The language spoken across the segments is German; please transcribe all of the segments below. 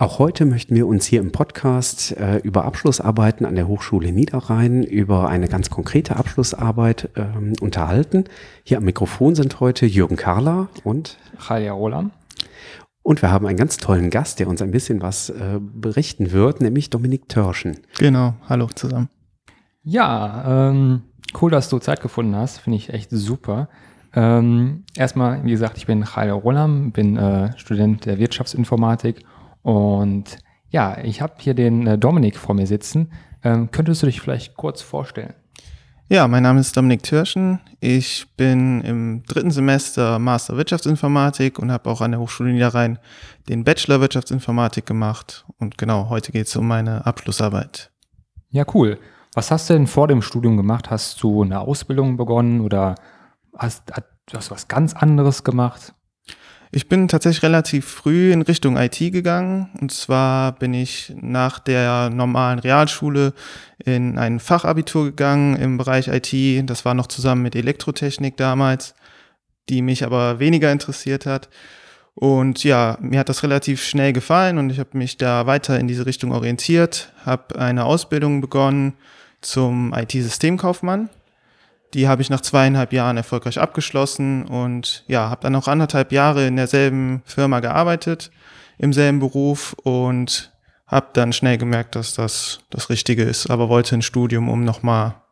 Auch heute möchten wir uns hier im Podcast äh, über Abschlussarbeiten an der Hochschule Niederrhein, über eine ganz konkrete Abschlussarbeit ähm, unterhalten. Hier am Mikrofon sind heute Jürgen Karler und Chalia Rolam. Und wir haben einen ganz tollen Gast, der uns ein bisschen was äh, berichten wird, nämlich Dominik Törschen. Genau, hallo zusammen. Ja, ähm, cool, dass du Zeit gefunden hast, finde ich echt super. Ähm, erstmal, wie gesagt, ich bin Chalia Rolam, bin äh, Student der Wirtschaftsinformatik und ja, ich habe hier den äh, Dominik vor mir sitzen. Ähm, könntest du dich vielleicht kurz vorstellen? Ja, mein Name ist Dominik Türschen. Ich bin im dritten Semester Master Wirtschaftsinformatik und habe auch an der Hochschule Niederrhein den Bachelor Wirtschaftsinformatik gemacht. Und genau, heute geht es um meine Abschlussarbeit. Ja, cool. Was hast du denn vor dem Studium gemacht? Hast du eine Ausbildung begonnen oder hast, hast du was ganz anderes gemacht? Ich bin tatsächlich relativ früh in Richtung IT gegangen. Und zwar bin ich nach der normalen Realschule in ein Fachabitur gegangen im Bereich IT. Das war noch zusammen mit Elektrotechnik damals, die mich aber weniger interessiert hat. Und ja, mir hat das relativ schnell gefallen und ich habe mich da weiter in diese Richtung orientiert, habe eine Ausbildung begonnen zum IT-Systemkaufmann die habe ich nach zweieinhalb Jahren erfolgreich abgeschlossen und ja, habe dann noch anderthalb Jahre in derselben Firma gearbeitet, im selben Beruf und habe dann schnell gemerkt, dass das das Richtige ist, aber wollte ein Studium, um nochmal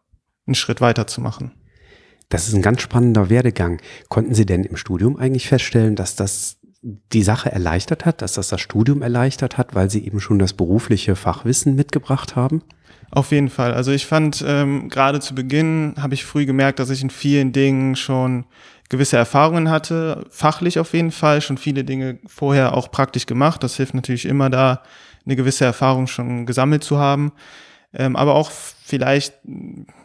einen Schritt weiter zu machen. Das ist ein ganz spannender Werdegang. Konnten Sie denn im Studium eigentlich feststellen, dass das die Sache erleichtert hat, dass das das Studium erleichtert hat, weil Sie eben schon das berufliche Fachwissen mitgebracht haben? Auf jeden Fall. Also ich fand, ähm, gerade zu Beginn habe ich früh gemerkt, dass ich in vielen Dingen schon gewisse Erfahrungen hatte, fachlich auf jeden Fall, schon viele Dinge vorher auch praktisch gemacht. Das hilft natürlich immer da, eine gewisse Erfahrung schon gesammelt zu haben. Ähm, aber auch vielleicht,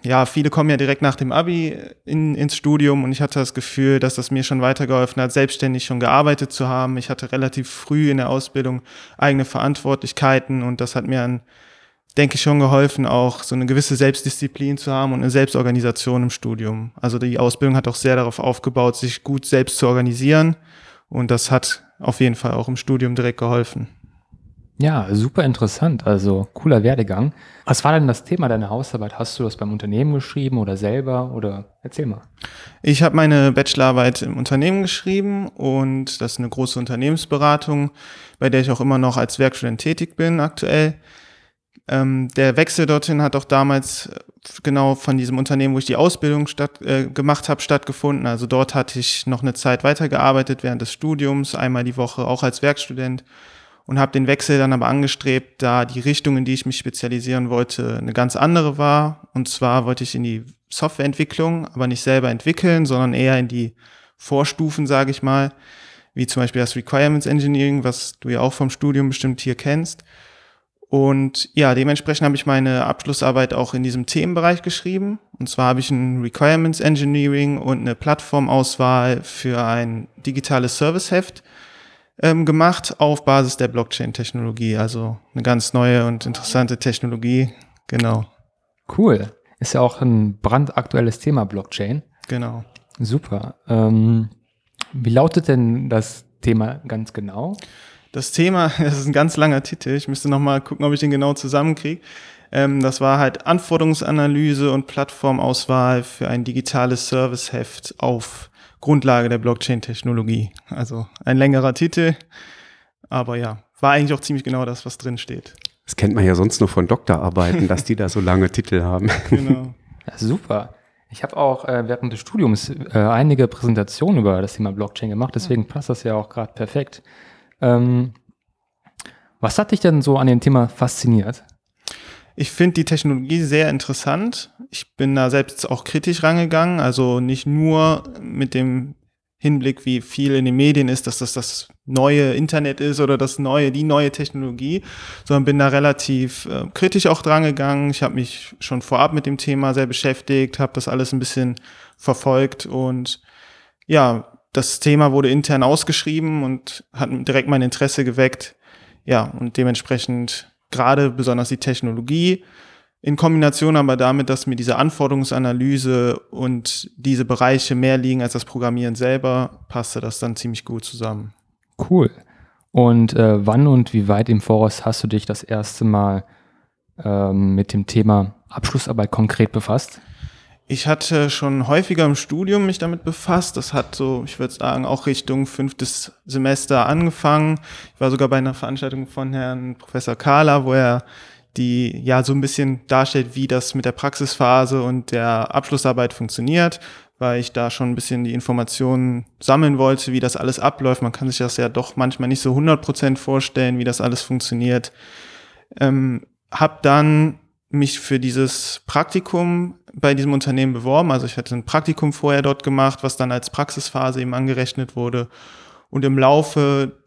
ja, viele kommen ja direkt nach dem Abi in, ins Studium und ich hatte das Gefühl, dass das mir schon weitergeholfen hat, selbstständig schon gearbeitet zu haben. Ich hatte relativ früh in der Ausbildung eigene Verantwortlichkeiten und das hat mir an denke ich, schon geholfen, auch so eine gewisse Selbstdisziplin zu haben und eine Selbstorganisation im Studium. Also die Ausbildung hat auch sehr darauf aufgebaut, sich gut selbst zu organisieren. Und das hat auf jeden Fall auch im Studium direkt geholfen. Ja, super interessant. Also cooler Werdegang. Was war denn das Thema deiner Hausarbeit? Hast du das beim Unternehmen geschrieben oder selber? Oder erzähl mal. Ich habe meine Bachelorarbeit im Unternehmen geschrieben und das ist eine große Unternehmensberatung, bei der ich auch immer noch als Werkstudent tätig bin aktuell. Ähm, der Wechsel dorthin hat auch damals äh, genau von diesem Unternehmen, wo ich die Ausbildung statt, äh, gemacht habe, stattgefunden. Also dort hatte ich noch eine Zeit weitergearbeitet während des Studiums, einmal die Woche auch als Werkstudent und habe den Wechsel dann aber angestrebt, da die Richtung, in die ich mich spezialisieren wollte, eine ganz andere war. Und zwar wollte ich in die Softwareentwicklung, aber nicht selber entwickeln, sondern eher in die Vorstufen, sage ich mal, wie zum Beispiel das Requirements Engineering, was du ja auch vom Studium bestimmt hier kennst. Und ja, dementsprechend habe ich meine Abschlussarbeit auch in diesem Themenbereich geschrieben. Und zwar habe ich ein Requirements Engineering und eine Plattformauswahl für ein digitales Serviceheft ähm, gemacht auf Basis der Blockchain-Technologie. Also eine ganz neue und interessante Technologie. Genau. Cool. Ist ja auch ein brandaktuelles Thema Blockchain. Genau. Super. Ähm, wie lautet denn das Thema ganz genau? Das Thema, das ist ein ganz langer Titel, ich müsste nochmal gucken, ob ich den genau zusammenkriege. Ähm, das war halt Anforderungsanalyse und Plattformauswahl für ein digitales Serviceheft auf Grundlage der Blockchain-Technologie. Also ein längerer Titel, aber ja, war eigentlich auch ziemlich genau das, was drin steht. Das kennt man ja sonst nur von Doktorarbeiten, dass die da so lange Titel haben. Genau. Ja, super. Ich habe auch äh, während des Studiums äh, einige Präsentationen über das Thema Blockchain gemacht, deswegen passt das ja auch gerade perfekt. Ähm, was hat dich denn so an dem Thema fasziniert? Ich finde die Technologie sehr interessant. Ich bin da selbst auch kritisch rangegangen, also nicht nur mit dem Hinblick, wie viel in den Medien ist, dass das das neue Internet ist oder das neue, die neue Technologie, sondern bin da relativ äh, kritisch auch drangegangen. Ich habe mich schon vorab mit dem Thema sehr beschäftigt, habe das alles ein bisschen verfolgt und ja, das Thema wurde intern ausgeschrieben und hat direkt mein Interesse geweckt. Ja, und dementsprechend gerade besonders die Technologie in Kombination aber damit, dass mir diese Anforderungsanalyse und diese Bereiche mehr liegen als das Programmieren selber, passte das dann ziemlich gut zusammen. Cool. Und äh, wann und wie weit im Voraus hast du dich das erste Mal ähm, mit dem Thema Abschlussarbeit konkret befasst? Ich hatte schon häufiger im Studium mich damit befasst. Das hat so, ich würde sagen, auch Richtung fünftes Semester angefangen. Ich war sogar bei einer Veranstaltung von Herrn Professor Kahler, wo er die ja so ein bisschen darstellt, wie das mit der Praxisphase und der Abschlussarbeit funktioniert, weil ich da schon ein bisschen die Informationen sammeln wollte, wie das alles abläuft. Man kann sich das ja doch manchmal nicht so 100% vorstellen, wie das alles funktioniert. Ähm, hab dann mich für dieses Praktikum bei diesem Unternehmen beworben. Also ich hatte ein Praktikum vorher dort gemacht, was dann als Praxisphase eben angerechnet wurde. Und im Laufe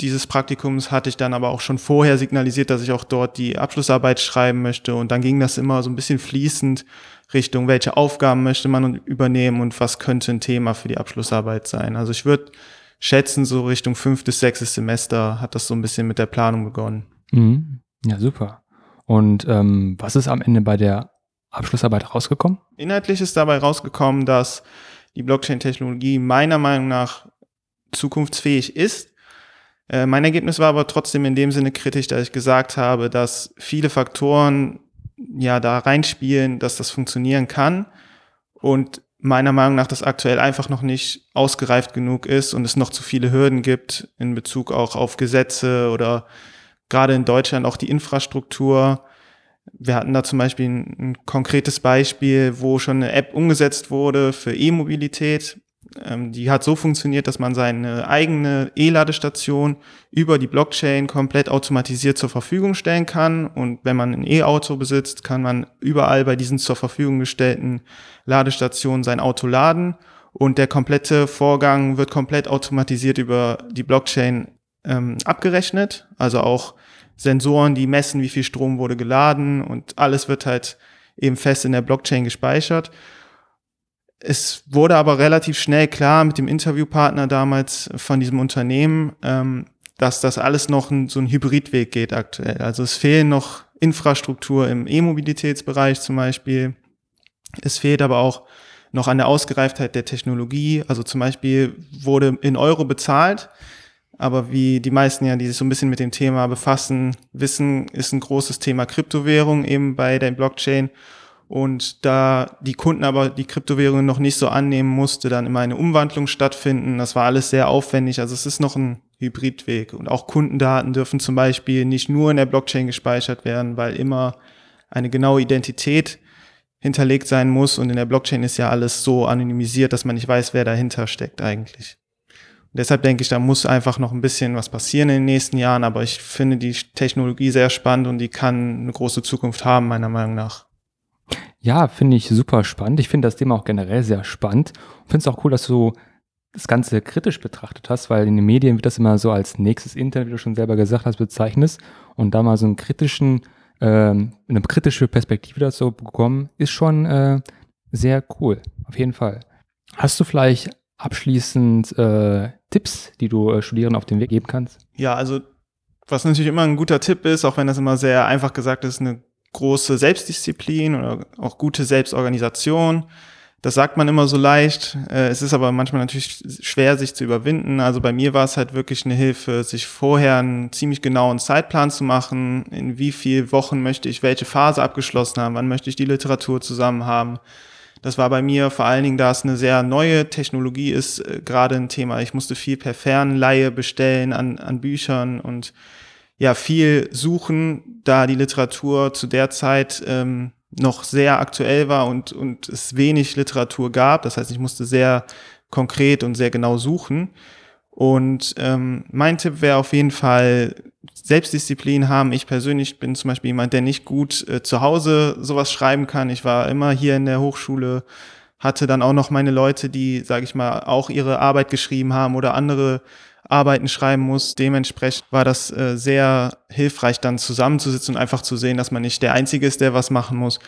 dieses Praktikums hatte ich dann aber auch schon vorher signalisiert, dass ich auch dort die Abschlussarbeit schreiben möchte. Und dann ging das immer so ein bisschen fließend Richtung, welche Aufgaben möchte man übernehmen und was könnte ein Thema für die Abschlussarbeit sein. Also ich würde schätzen, so Richtung fünftes, sechstes Semester hat das so ein bisschen mit der Planung begonnen. Mhm. Ja, super. Und ähm, was ist am Ende bei der Abschlussarbeit rausgekommen? Inhaltlich ist dabei rausgekommen, dass die Blockchain-Technologie meiner Meinung nach zukunftsfähig ist äh, mein Ergebnis war aber trotzdem in dem Sinne kritisch, dass ich gesagt habe, dass viele Faktoren ja da reinspielen, dass das funktionieren kann und meiner Meinung nach das aktuell einfach noch nicht ausgereift genug ist und es noch zu viele Hürden gibt in Bezug auch auf Gesetze oder gerade in Deutschland auch die Infrastruktur. Wir hatten da zum Beispiel ein, ein konkretes Beispiel, wo schon eine App umgesetzt wurde für E-Mobilität ähm, die hat so funktioniert, dass man seine eigene E-Ladestation über die Blockchain komplett automatisiert zur Verfügung stellen kann. Und wenn man ein E-Auto besitzt, kann man überall bei diesen zur Verfügung gestellten Ladestationen sein Auto laden. Und der komplette Vorgang wird komplett automatisiert über die Blockchain ähm, abgerechnet. Also auch Sensoren, die messen, wie viel Strom wurde geladen und alles wird halt eben fest in der Blockchain gespeichert. Es wurde aber relativ schnell klar mit dem Interviewpartner damals von diesem Unternehmen, ähm, dass das alles noch ein, so ein Hybridweg geht aktuell. Also es fehlen noch Infrastruktur im E-Mobilitätsbereich zum Beispiel. Es fehlt aber auch noch an der Ausgereiftheit der Technologie. Also zum Beispiel wurde in Euro bezahlt, aber wie die meisten ja, die sich so ein bisschen mit dem Thema befassen, wissen, ist ein großes Thema Kryptowährung eben bei der Blockchain. Und da die Kunden aber die Kryptowährungen noch nicht so annehmen musste, dann immer eine Umwandlung stattfinden. Das war alles sehr aufwendig. Also es ist noch ein Hybridweg. Und auch Kundendaten dürfen zum Beispiel nicht nur in der Blockchain gespeichert werden, weil immer eine genaue Identität hinterlegt sein muss. Und in der Blockchain ist ja alles so anonymisiert, dass man nicht weiß, wer dahinter steckt eigentlich. Deshalb denke ich, da muss einfach noch ein bisschen was passieren in den nächsten Jahren. Aber ich finde die Technologie sehr spannend und die kann eine große Zukunft haben, meiner Meinung nach. Ja, finde ich super spannend. Ich finde das Thema auch generell sehr spannend. Finde es auch cool, dass du das Ganze kritisch betrachtet hast, weil in den Medien wird das immer so als nächstes Internet, wie du schon selber gesagt hast, bezeichnet. Und da mal so einen kritischen, ähm, eine kritische Perspektive dazu bekommen, ist schon äh, sehr cool. Auf jeden Fall. Hast du vielleicht abschließend äh, Tipps, die du äh, Studierenden auf den Weg geben kannst? Ja, also was natürlich immer ein guter Tipp ist, auch wenn das immer sehr einfach gesagt ist, eine große Selbstdisziplin oder auch gute Selbstorganisation. Das sagt man immer so leicht. Äh, es ist aber manchmal natürlich schwer, sich zu überwinden. Also bei mir war es halt wirklich eine Hilfe, sich vorher einen ziemlich genauen Zeitplan zu machen. In wie viel Wochen möchte ich welche Phase abgeschlossen haben? Wann möchte ich die Literatur zusammen haben? Das war bei mir vor allen Dingen, da es eine sehr neue Technologie ist, äh, gerade ein Thema. Ich musste viel per Fernleihe bestellen an, an Büchern und ja viel suchen, da die Literatur zu der Zeit ähm, noch sehr aktuell war und, und es wenig Literatur gab. Das heißt, ich musste sehr konkret und sehr genau suchen. Und ähm, mein Tipp wäre auf jeden Fall Selbstdisziplin haben. Ich persönlich bin zum Beispiel jemand, der nicht gut äh, zu Hause sowas schreiben kann. Ich war immer hier in der Hochschule hatte dann auch noch meine Leute, die, sage ich mal, auch ihre Arbeit geschrieben haben oder andere Arbeiten schreiben muss. Dementsprechend war das äh, sehr hilfreich, dann zusammenzusitzen und einfach zu sehen, dass man nicht der Einzige ist, der was machen muss.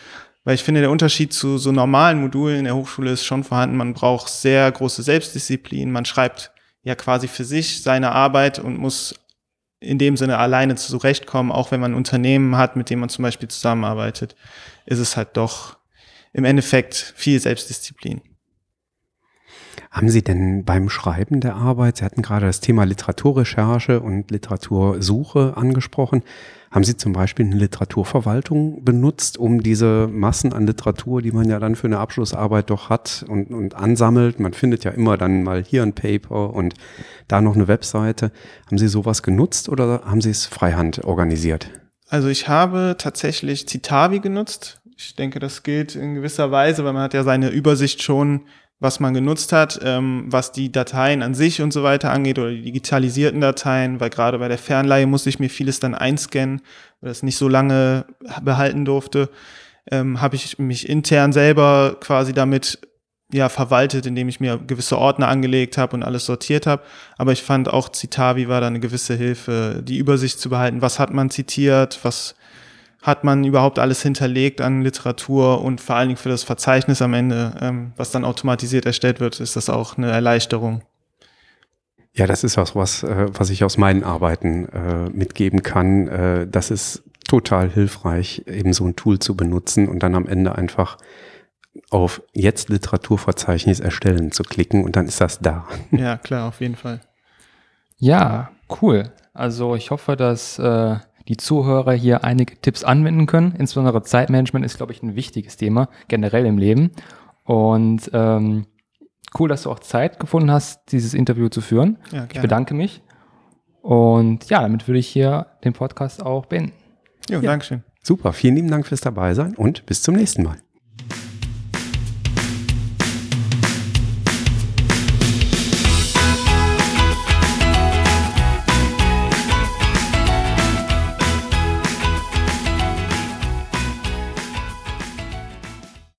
Weil ich finde, der Unterschied zu so normalen Modulen in der Hochschule ist schon vorhanden. Man braucht sehr große Selbstdisziplin. Man schreibt ja quasi für sich seine Arbeit und muss in dem Sinne alleine zurechtkommen. Auch wenn man ein Unternehmen hat, mit dem man zum Beispiel zusammenarbeitet, ist es halt doch im Endeffekt viel Selbstdisziplin. Haben Sie denn beim Schreiben der Arbeit, Sie hatten gerade das Thema Literaturrecherche und Literatursuche angesprochen, haben Sie zum Beispiel eine Literaturverwaltung benutzt, um diese Massen an Literatur, die man ja dann für eine Abschlussarbeit doch hat und, und ansammelt, man findet ja immer dann mal hier ein Paper und da noch eine Webseite. Haben Sie sowas genutzt oder haben Sie es freihand organisiert? Also ich habe tatsächlich Citavi genutzt. Ich denke, das gilt in gewisser Weise, weil man hat ja seine Übersicht schon was man genutzt hat, ähm, was die Dateien an sich und so weiter angeht oder die digitalisierten Dateien, weil gerade bei der Fernleihe musste ich mir vieles dann einscannen, weil das nicht so lange behalten durfte, ähm, habe ich mich intern selber quasi damit ja verwaltet, indem ich mir gewisse Ordner angelegt habe und alles sortiert habe. Aber ich fand auch Citavi war da eine gewisse Hilfe, die Übersicht zu behalten. Was hat man zitiert? Was hat man überhaupt alles hinterlegt an Literatur und vor allen Dingen für das Verzeichnis am Ende, ähm, was dann automatisiert erstellt wird, ist das auch eine Erleichterung. Ja, das ist auch was, äh, was ich aus meinen Arbeiten äh, mitgeben kann. Äh, das ist total hilfreich, eben so ein Tool zu benutzen und dann am Ende einfach auf jetzt Literaturverzeichnis erstellen zu klicken und dann ist das da. Ja, klar, auf jeden Fall. Ja, cool. Also ich hoffe, dass äh, die Zuhörer hier einige Tipps anwenden können. Insbesondere Zeitmanagement ist, glaube ich, ein wichtiges Thema generell im Leben. Und ähm, cool, dass du auch Zeit gefunden hast, dieses Interview zu führen. Ja, ich bedanke mich. Und ja, damit würde ich hier den Podcast auch beenden. Jo, ja, Dankeschön. Super, vielen lieben Dank fürs Dabeisein und bis zum nächsten Mal.